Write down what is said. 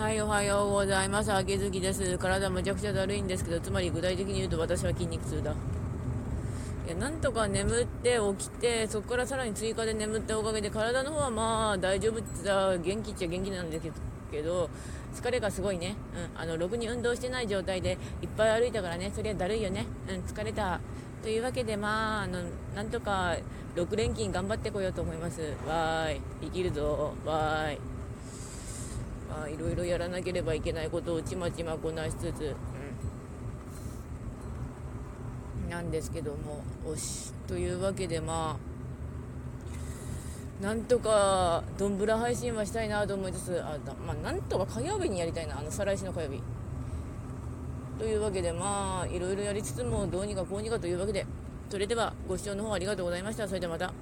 はい、おはようございます。秋月です。体むちゃくちゃだるいんですけど、つまり具体的に言うと私は筋肉痛だ。いや、なんとか眠って起きて、そこからさらに追加で眠ったおかげで、体の方はまあ大丈夫ってさ、元気っちゃ元気なんですけど、疲れがすごいね。うん、あの、ろくに運動してない状態でいっぱい歩いたからね、そりゃだるいよね。うん、疲れた。というわけで、まあ、あの、なんとか6連勤頑張ってこようと思います。わーい。生きるぞ。わーい。まあ、いろいろやらなければいけないことをちまちまこなしつつ、うん、なんですけども、おし。というわけで、まあ、なんとか、どんぶら配信はしたいなと思いつつ、あまあ、なんとか火曜日にやりたいな、あの、再来週の火曜日。というわけで、まあ、いろいろやりつつも、どうにかこうにかというわけで、それでは、ご視聴の方ありがとうございました。それではまた。